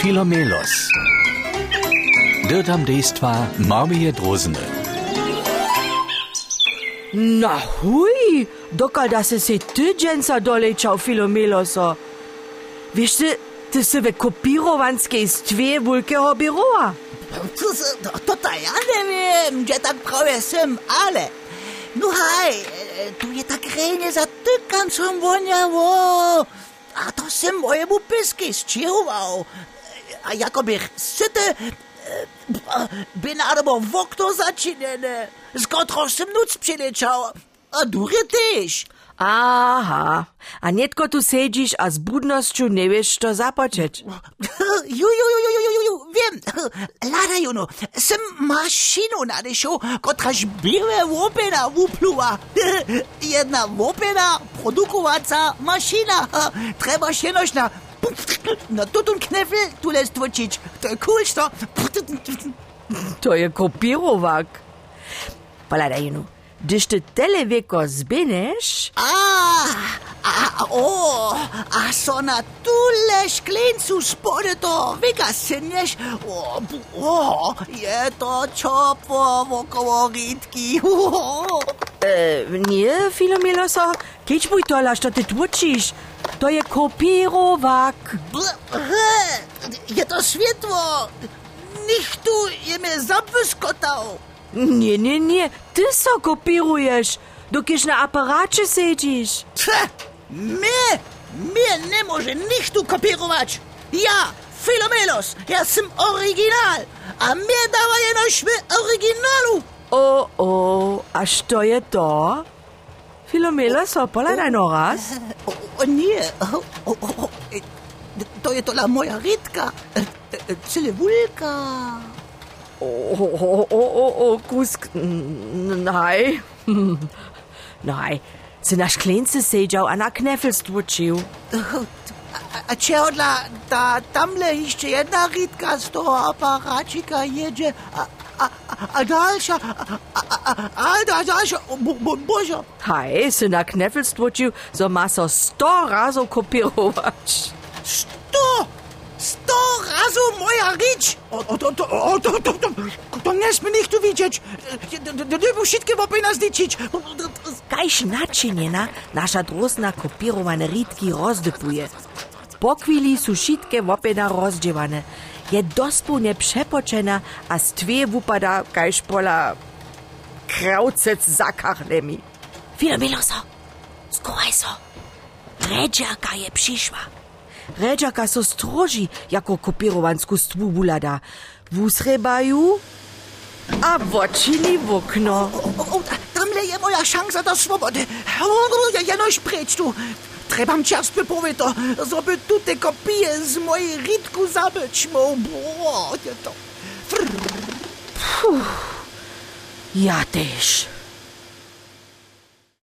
Filomelos. Dirtam Dejstva Marmije Drosene. Na hui, dokaj da se se ty dženca dolečal Filomeloso. Veš se, ty se ve kopirovanske iz tve vulkeho biroa. To, se, to, to ta ja ne vem, že tak prav sem, ale... No haj, tu je tak rejne zatykan som voňavo. A to sem mojemu pesky sčihoval. A jako bych syty, by nadobo w okno začinené, z którego sem nuc přilečal. A dury tyž. Aha, a netko tu sedzisz, a z budnością nie wiesz, co zapoczeć. Ju, ju, ju, ju, ju, ju, ju, wiem. Lada juno, sem maszynu nadešel, kotraž białe łopena upluwa. Jedna łopena produkowaca maszyna. Trzeba się noś na na tutun knefel tule stwočić. To je cool, što? To je kopirowak. Poladaj, no. Gdyż ty tyle wieko zbinesz, A, a, o, a so na tule šklencu spode to vega synješ. O, bu- o, je to čopo okolo rytki. e, nie, Filomeloso, kiedyś mój tola, co ty tłuczysz. To je kopirovak. Je to svjetlo? Nihtu je me zapskotao. Nje, nje, nje, ti so kopiruješ, dok ješ na aparače sediš. Me, me ne može nihtu kopirovač. Ja, Filomelos, jaz sem original, a me davaj enošme originalu. O, o, a što je to? Filomelos, opola na noraz. O, nie, o, o, o, to je tola moja rytka, e, cylewulka. O, o, o, o, kusk, nej. Nej, si na šklence siedział, a na knefel stłuczył. A, a čehodla, ta tamle jeszcze jedna rytka z toho aparacika jedzie, a, a, a, a dalsza, a, a, a, a, a dalsza, o, bo, bo, boże. Hej, si na knefel stłuczył, so ma so sto razów kopierować. Sto! Sto razu moja rycz! O, o, to, to, o, to, to, to, to nie sme nikt tu widzieć. Dybu wszystkie wopy nas liczyć. Kajś naczyniena nasza drosna kopierowane rytki rozdypuje. Po chwili su wszystkie wopena rozdziewane. Je dospełnie przepoczena, a z dwie wupada kajś pola kraucec za kachlemi. Filomiloso, skołaj so. Redzaka je przyszła. Redzaka so stroži, jako kopierowansku stwu bulada. Wusrebaju, a wočini w okno. O, o, tamle je moja szansa do swobody. O, ja, ja noś precz tu. Trebam czas wypowiedz to, żeby tu te kopie z mojej rytku zabyć. Bo, je to. Ja też.